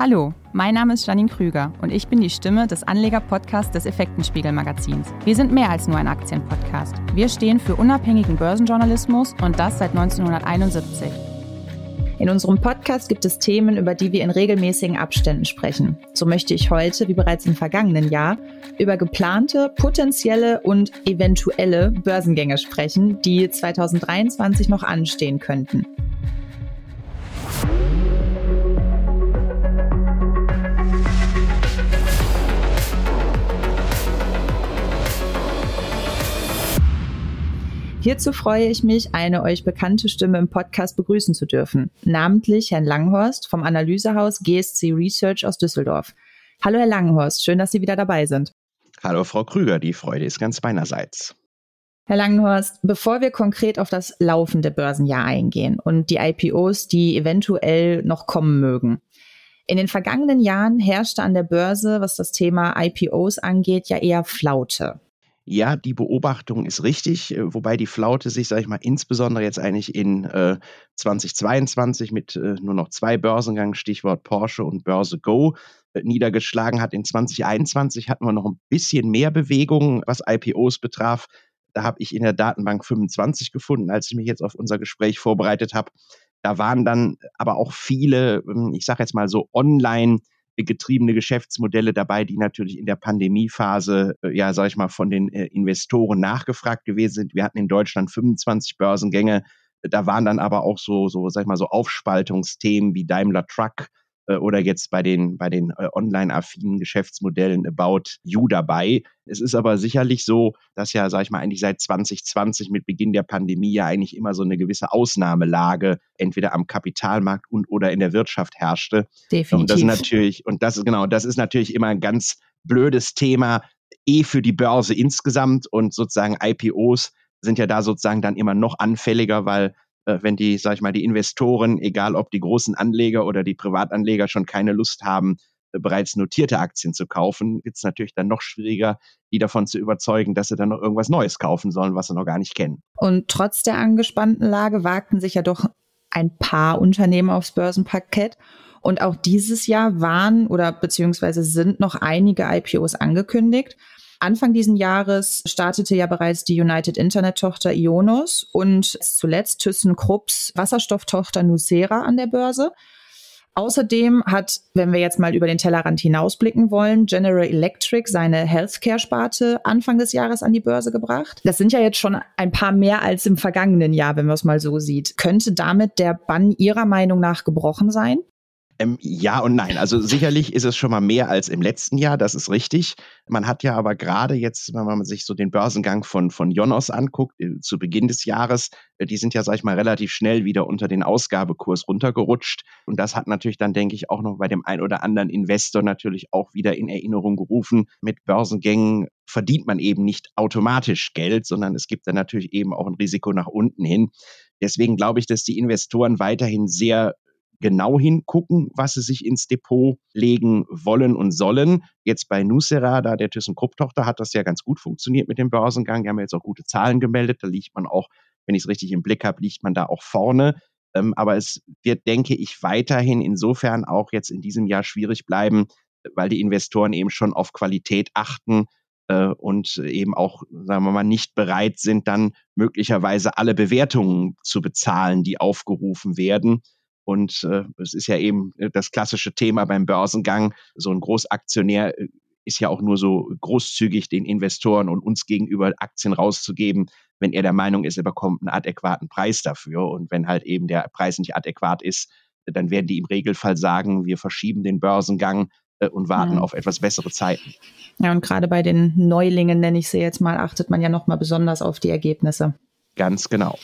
Hallo, mein Name ist Janine Krüger und ich bin die Stimme des Anleger-Podcasts des Effektenspiegel-Magazins. Wir sind mehr als nur ein Aktienpodcast. Wir stehen für unabhängigen Börsenjournalismus und das seit 1971. In unserem Podcast gibt es Themen, über die wir in regelmäßigen Abständen sprechen. So möchte ich heute, wie bereits im vergangenen Jahr, über geplante, potenzielle und eventuelle Börsengänge sprechen, die 2023 noch anstehen könnten. Hierzu freue ich mich, eine euch bekannte Stimme im Podcast begrüßen zu dürfen, namentlich Herrn Langhorst vom Analysehaus GSC Research aus Düsseldorf. Hallo Herr Langhorst, schön, dass Sie wieder dabei sind. Hallo Frau Krüger, die Freude ist ganz meinerseits. Herr Langenhorst, bevor wir konkret auf das laufende Börsenjahr eingehen und die IPOs, die eventuell noch kommen mögen. In den vergangenen Jahren herrschte an der Börse, was das Thema IPOs angeht, ja eher Flaute. Ja, die Beobachtung ist richtig, äh, wobei die Flaute sich, sage ich mal, insbesondere jetzt eigentlich in äh, 2022 mit äh, nur noch zwei Börsengängen, Stichwort Porsche und Börse Go, äh, niedergeschlagen hat. In 2021 hatten wir noch ein bisschen mehr Bewegung, was IPOs betraf. Da habe ich in der Datenbank 25 gefunden, als ich mich jetzt auf unser Gespräch vorbereitet habe. Da waren dann aber auch viele, ähm, ich sage jetzt mal so online getriebene Geschäftsmodelle dabei, die natürlich in der Pandemiephase, äh, ja, sag ich mal, von den äh, Investoren nachgefragt gewesen sind. Wir hatten in Deutschland 25 Börsengänge. Da waren dann aber auch so, so, sag ich mal, so Aufspaltungsthemen wie Daimler Truck oder jetzt bei den, bei den äh, online-affinen Geschäftsmodellen About You dabei. Es ist aber sicherlich so, dass ja, sag ich mal, eigentlich seit 2020 mit Beginn der Pandemie ja eigentlich immer so eine gewisse Ausnahmelage entweder am Kapitalmarkt und oder in der Wirtschaft herrschte. Definitiv. Und das ist natürlich, und das ist genau, das ist natürlich immer ein ganz blödes Thema, eh für die Börse insgesamt und sozusagen IPOs sind ja da sozusagen dann immer noch anfälliger, weil äh, wenn die, sag ich mal, die Investoren, egal ob die großen Anleger oder die Privatanleger schon keine Lust haben, äh, bereits notierte Aktien zu kaufen, wird es natürlich dann noch schwieriger, die davon zu überzeugen, dass sie dann noch irgendwas Neues kaufen sollen, was sie noch gar nicht kennen. Und trotz der angespannten Lage wagten sich ja doch ein paar Unternehmen aufs Börsenparkett. Und auch dieses Jahr waren oder beziehungsweise sind noch einige IPOs angekündigt. Anfang diesen Jahres startete ja bereits die United Internet-Tochter Ionos und zuletzt ThyssenKrupps Wasserstofftochter Nucera an der Börse. Außerdem hat, wenn wir jetzt mal über den Tellerrand hinausblicken wollen, General Electric seine Healthcare-Sparte Anfang des Jahres an die Börse gebracht. Das sind ja jetzt schon ein paar mehr als im vergangenen Jahr, wenn man es mal so sieht. Könnte damit der Bann Ihrer Meinung nach gebrochen sein? Ähm, ja und nein. Also sicherlich ist es schon mal mehr als im letzten Jahr, das ist richtig. Man hat ja aber gerade jetzt, wenn man sich so den Börsengang von, von Jonos anguckt, äh, zu Beginn des Jahres, äh, die sind ja, sag ich mal, relativ schnell wieder unter den Ausgabekurs runtergerutscht. Und das hat natürlich dann, denke ich, auch noch bei dem ein oder anderen Investor natürlich auch wieder in Erinnerung gerufen. Mit Börsengängen verdient man eben nicht automatisch Geld, sondern es gibt dann natürlich eben auch ein Risiko nach unten hin. Deswegen glaube ich, dass die Investoren weiterhin sehr genau hingucken, was sie sich ins Depot legen wollen und sollen. Jetzt bei Nucera, da der ThyssenKrupp-Tochter, hat das ja ganz gut funktioniert mit dem Börsengang. Die haben jetzt auch gute Zahlen gemeldet. Da liegt man auch, wenn ich es richtig im Blick habe, liegt man da auch vorne. Ähm, aber es wird, denke ich, weiterhin insofern auch jetzt in diesem Jahr schwierig bleiben, weil die Investoren eben schon auf Qualität achten äh, und eben auch, sagen wir mal, nicht bereit sind, dann möglicherweise alle Bewertungen zu bezahlen, die aufgerufen werden. Und äh, es ist ja eben äh, das klassische Thema beim Börsengang. So ein Großaktionär äh, ist ja auch nur so großzügig den Investoren und uns gegenüber Aktien rauszugeben, wenn er der Meinung ist, er bekommt einen adäquaten Preis dafür. Und wenn halt eben der Preis nicht adäquat ist, dann werden die im Regelfall sagen, wir verschieben den Börsengang äh, und warten ja. auf etwas bessere Zeiten. Ja, und gerade bei den Neulingen, nenne ich sie jetzt mal, achtet man ja nochmal besonders auf die Ergebnisse. Ganz genau.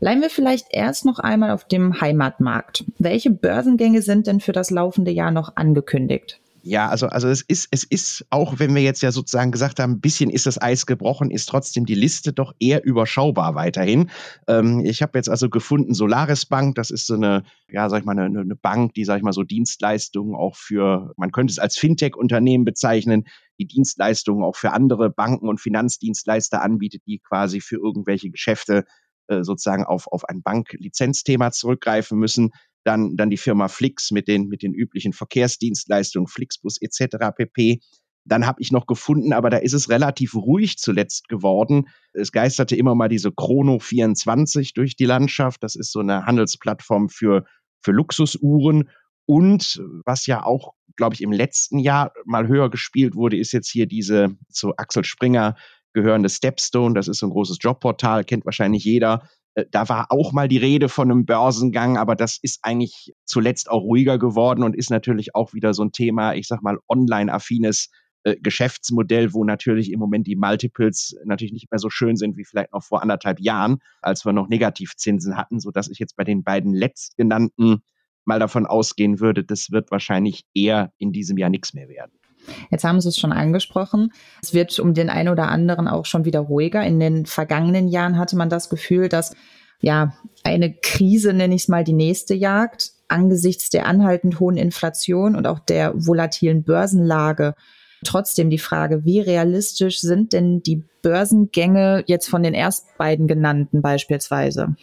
Bleiben wir vielleicht erst noch einmal auf dem Heimatmarkt. Welche Börsengänge sind denn für das laufende Jahr noch angekündigt? Ja, also, also es ist, es ist, auch wenn wir jetzt ja sozusagen gesagt haben, ein bisschen ist das Eis gebrochen, ist trotzdem die Liste doch eher überschaubar weiterhin. Ähm, ich habe jetzt also gefunden, Solaris Bank, das ist so eine, ja, sag ich mal, eine, eine Bank, die, sag ich mal, so Dienstleistungen auch für, man könnte es als Fintech-Unternehmen bezeichnen, die Dienstleistungen auch für andere Banken und Finanzdienstleister anbietet, die quasi für irgendwelche Geschäfte äh, sozusagen auf, auf ein Banklizenzthema zurückgreifen müssen. dann, dann die Firma Flix mit den, mit den üblichen Verkehrsdienstleistungen, Flixbus etc. pp. Dann habe ich noch gefunden, aber da ist es relativ ruhig zuletzt geworden. Es geisterte immer mal diese Chrono 24 durch die Landschaft. Das ist so eine Handelsplattform für, für Luxusuhren. Und was ja auch, glaube ich, im letzten Jahr mal höher gespielt wurde, ist jetzt hier diese zu Axel Springer gehörende Stepstone. Das ist so ein großes Jobportal, kennt wahrscheinlich jeder. Äh, da war auch mal die Rede von einem Börsengang, aber das ist eigentlich zuletzt auch ruhiger geworden und ist natürlich auch wieder so ein Thema, ich sag mal, online-affines äh, Geschäftsmodell, wo natürlich im Moment die Multiples natürlich nicht mehr so schön sind wie vielleicht noch vor anderthalb Jahren, als wir noch Negativzinsen hatten, so dass ich jetzt bei den beiden letztgenannten mal davon ausgehen würde, das wird wahrscheinlich eher in diesem Jahr nichts mehr werden. Jetzt haben Sie es schon angesprochen. Es wird um den einen oder anderen auch schon wieder ruhiger. In den vergangenen Jahren hatte man das Gefühl, dass ja eine Krise, nenne ich es mal, die nächste jagt. Angesichts der anhaltend hohen Inflation und auch der volatilen Börsenlage Trotzdem die Frage, wie realistisch sind denn die Börsengänge jetzt von den erst beiden genannten beispielsweise?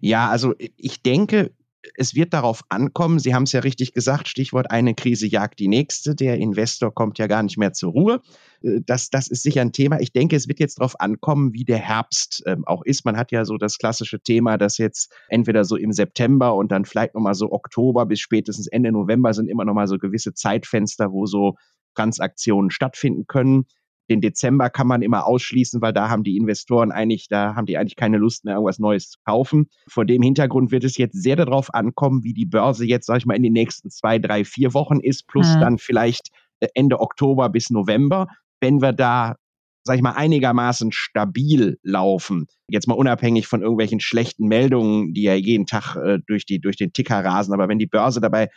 Ja, also ich denke, es wird darauf ankommen, Sie haben es ja richtig gesagt, Stichwort eine Krise jagt die nächste. Der Investor kommt ja gar nicht mehr zur Ruhe. Äh, das, das ist sicher ein Thema. Ich denke, es wird jetzt darauf ankommen, wie der Herbst ähm, auch ist. Man hat ja so das klassische Thema, dass jetzt entweder so im September und dann vielleicht nochmal so Oktober bis spätestens Ende November sind immer nochmal so gewisse Zeitfenster, wo so Transaktionen stattfinden können. Den Dezember kann man immer ausschließen, weil da haben die Investoren eigentlich, da haben die eigentlich keine Lust mehr, irgendwas Neues zu kaufen. Vor dem Hintergrund wird es jetzt sehr darauf ankommen, wie die Börse jetzt, sag ich mal, in den nächsten zwei, drei, vier Wochen ist, plus mhm. dann vielleicht äh, Ende Oktober bis November. Wenn wir da, sag ich mal, einigermaßen stabil laufen, jetzt mal unabhängig von irgendwelchen schlechten Meldungen, die ja jeden Tag äh, durch, die, durch den Ticker rasen, aber wenn die Börse dabei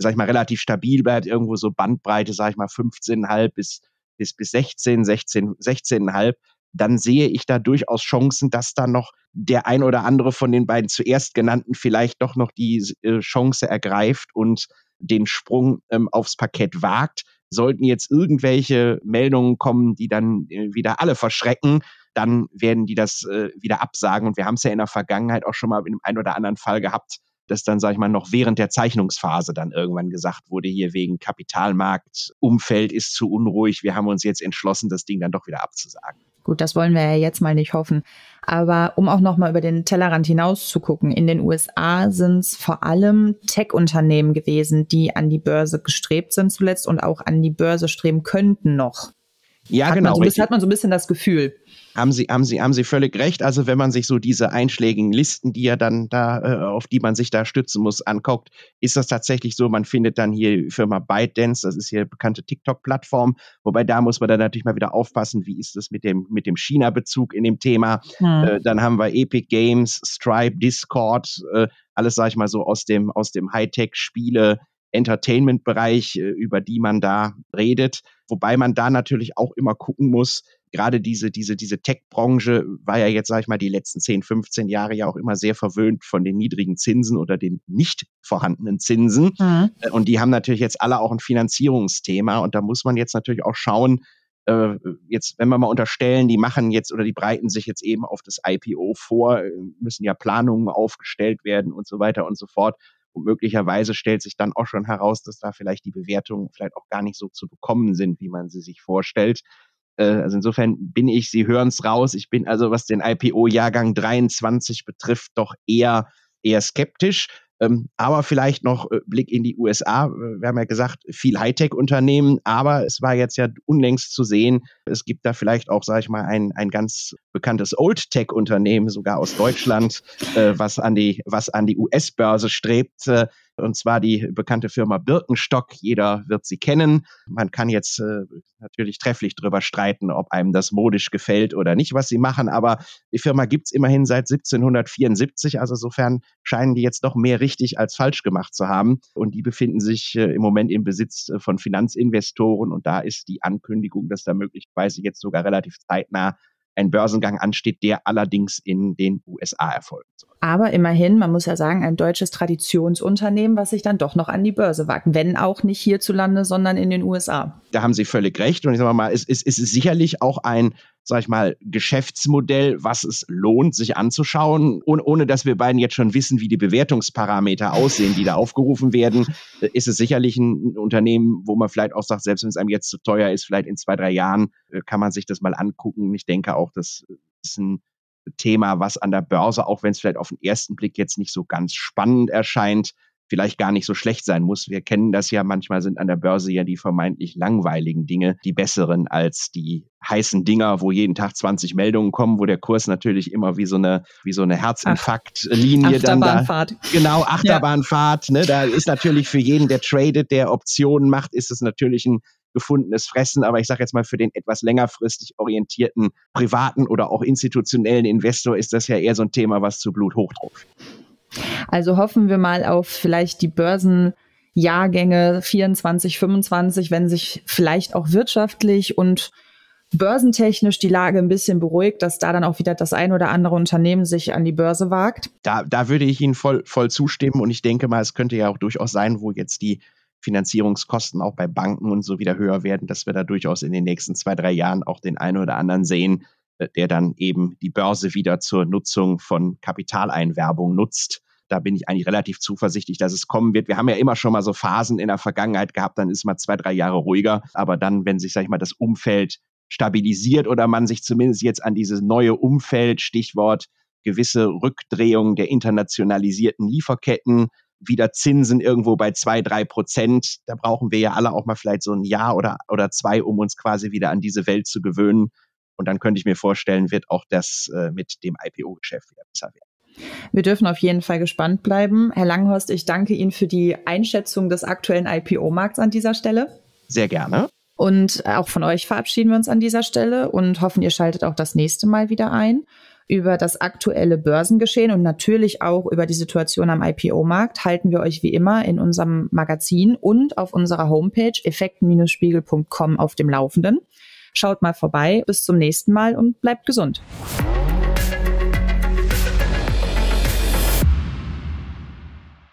sag ich mal, relativ stabil bleibt, irgendwo so Bandbreite, sag ich mal, 15,5 bis, bis, bis 16, 16, 16,5, dann sehe ich da durchaus Chancen, dass da noch der ein oder andere von den beiden zuerst genannten vielleicht doch noch die äh, Chance ergreift und den Sprung ähm, aufs Parkett wagt. Sollten jetzt irgendwelche Meldungen kommen, die dann äh, wieder alle verschrecken, dann werden die das äh, wieder absagen. Und wir haben es ja in der Vergangenheit auch schon mal in einem ein oder anderen Fall gehabt, dass dann, sage ich mal, noch während der Zeichnungsphase dann irgendwann gesagt wurde, hier wegen Kapitalmarktumfeld ist zu unruhig, wir haben uns jetzt entschlossen, das Ding dann doch wieder abzusagen. Gut, das wollen wir ja jetzt mal nicht hoffen. Aber um auch nochmal über den Tellerrand hinaus zu gucken, in den USA sind es vor allem Tech-Unternehmen gewesen, die an die Börse gestrebt sind zuletzt und auch an die Börse streben könnten noch. Ja, hat genau. Man so, hat man so ein bisschen das Gefühl. Haben Sie, haben Sie, haben Sie völlig recht. Also wenn man sich so diese einschlägigen Listen, die ja dann da, äh, auf die man sich da stützen muss, anguckt, ist das tatsächlich so. Man findet dann hier die Firma ByteDance, das ist hier bekannte TikTok-Plattform. Wobei da muss man dann natürlich mal wieder aufpassen, wie ist das mit dem, mit dem China-Bezug in dem Thema. Hm. Äh, dann haben wir Epic Games, Stripe, Discord, äh, alles, sag ich mal, so aus dem, aus dem Hightech-Spiele, Entertainment-Bereich, über die man da redet. Wobei man da natürlich auch immer gucken muss, gerade diese, diese, diese Tech-Branche war ja jetzt, sage ich mal, die letzten 10, 15 Jahre ja auch immer sehr verwöhnt von den niedrigen Zinsen oder den nicht vorhandenen Zinsen. Mhm. Äh, und die haben natürlich jetzt alle auch ein Finanzierungsthema. Und da muss man jetzt natürlich auch schauen, äh, jetzt, wenn wir mal unterstellen, die machen jetzt oder die breiten sich jetzt eben auf das IPO vor, müssen ja Planungen aufgestellt werden und so weiter und so fort. Und möglicherweise stellt sich dann auch schon heraus, dass da vielleicht die Bewertungen vielleicht auch gar nicht so zu bekommen sind, wie man sie sich vorstellt. Äh, also insofern bin ich, Sie hören es raus, ich bin also, was den IPO-Jahrgang 23 betrifft, doch eher, eher skeptisch. Ähm, aber vielleicht noch äh, Blick in die USA. Wir haben ja gesagt, viel Hightech-Unternehmen, aber es war jetzt ja unlängst zu sehen, es gibt da vielleicht auch, sage ich mal, ein, ein ganz bekanntes Old-Tech-Unternehmen, sogar aus Deutschland, äh, was an die, die US-Börse strebt. Äh, und zwar die bekannte Firma Birkenstock. Jeder wird sie kennen. Man kann jetzt äh, natürlich trefflich darüber streiten, ob einem das modisch gefällt oder nicht, was sie machen, aber die Firma gibt's immerhin seit 1774, also insofern scheinen die jetzt doch mehr richtig als falsch gemacht zu haben. Und die befinden sich äh, im Moment im Besitz äh, von Finanzinvestoren und da ist die Ankündigung, dass da möglicherweise jetzt sogar relativ zeitnah ein Börsengang ansteht, der allerdings in den USA erfolgen soll. Aber immerhin, man muss ja sagen, ein deutsches Traditionsunternehmen, was sich dann doch noch an die Börse wagt, wenn auch nicht hierzulande, sondern in den USA. Da haben Sie völlig recht. Und ich sage mal, es, es, es ist sicherlich auch ein, sag ich mal, Geschäftsmodell, was es lohnt, sich anzuschauen. Und ohne dass wir beiden jetzt schon wissen, wie die Bewertungsparameter aussehen, die da aufgerufen werden, äh, ist es sicherlich ein Unternehmen, wo man vielleicht auch sagt, selbst wenn es einem jetzt zu teuer ist, vielleicht in zwei, drei Jahren äh, kann man sich das mal angucken. Ich denke auch, das ist ein Thema, was an der Börse, auch wenn es vielleicht auf den ersten Blick jetzt nicht so ganz spannend erscheint, vielleicht gar nicht so schlecht sein muss. Wir kennen das ja, manchmal sind an der Börse ja die vermeintlich langweiligen Dinge die besseren als die heißen Dinger, wo jeden Tag 20 Meldungen kommen, wo der Kurs natürlich immer wie so eine, wie so eine Herzinfarktlinie dann da. Genau, Achterbahnfahrt. Ja. Ne, da ist natürlich für jeden, der tradet, der Optionen macht, ist es natürlich ein gefundenes Fressen. Aber ich sage jetzt mal, für den etwas längerfristig orientierten privaten oder auch institutionellen Investor ist das ja eher so ein Thema, was zu Blut hochdruckt. Also hoffen wir mal auf vielleicht die Börsenjahrgänge 24, 25, wenn sich vielleicht auch wirtschaftlich und börsentechnisch die Lage ein bisschen beruhigt, dass da dann auch wieder das ein oder andere Unternehmen sich an die Börse wagt. Da, da würde ich Ihnen voll, voll zustimmen und ich denke mal, es könnte ja auch durchaus sein, wo jetzt die Finanzierungskosten auch bei Banken und so wieder höher werden, dass wir da durchaus in den nächsten zwei, drei Jahren auch den einen oder anderen sehen, äh, der dann eben die Börse wieder zur Nutzung von Kapitaleinwerbung nutzt. Da bin ich eigentlich relativ zuversichtlich, dass es kommen wird. Wir haben ja immer schon mal so Phasen in der Vergangenheit gehabt, dann ist mal zwei, drei Jahre ruhiger. Aber dann, wenn sich, sag ich mal, das Umfeld stabilisiert oder man sich zumindest jetzt an dieses neue Umfeld, Stichwort gewisse Rückdrehung der internationalisierten Lieferketten, wieder Zinsen irgendwo bei zwei, drei Prozent. Da brauchen wir ja alle auch mal vielleicht so ein Jahr oder, oder zwei, um uns quasi wieder an diese Welt zu gewöhnen. Und dann könnte ich mir vorstellen, wird auch das äh, mit dem IPO-Geschäft wieder besser werden. Wir dürfen auf jeden Fall gespannt bleiben. Herr Langhorst, ich danke Ihnen für die Einschätzung des aktuellen IPO-Markts an dieser Stelle. Sehr gerne. Und auch von euch verabschieden wir uns an dieser Stelle und hoffen, ihr schaltet auch das nächste Mal wieder ein über das aktuelle Börsengeschehen und natürlich auch über die Situation am IPO-Markt halten wir euch wie immer in unserem Magazin und auf unserer Homepage effekten-spiegel.com auf dem Laufenden. Schaut mal vorbei. Bis zum nächsten Mal und bleibt gesund.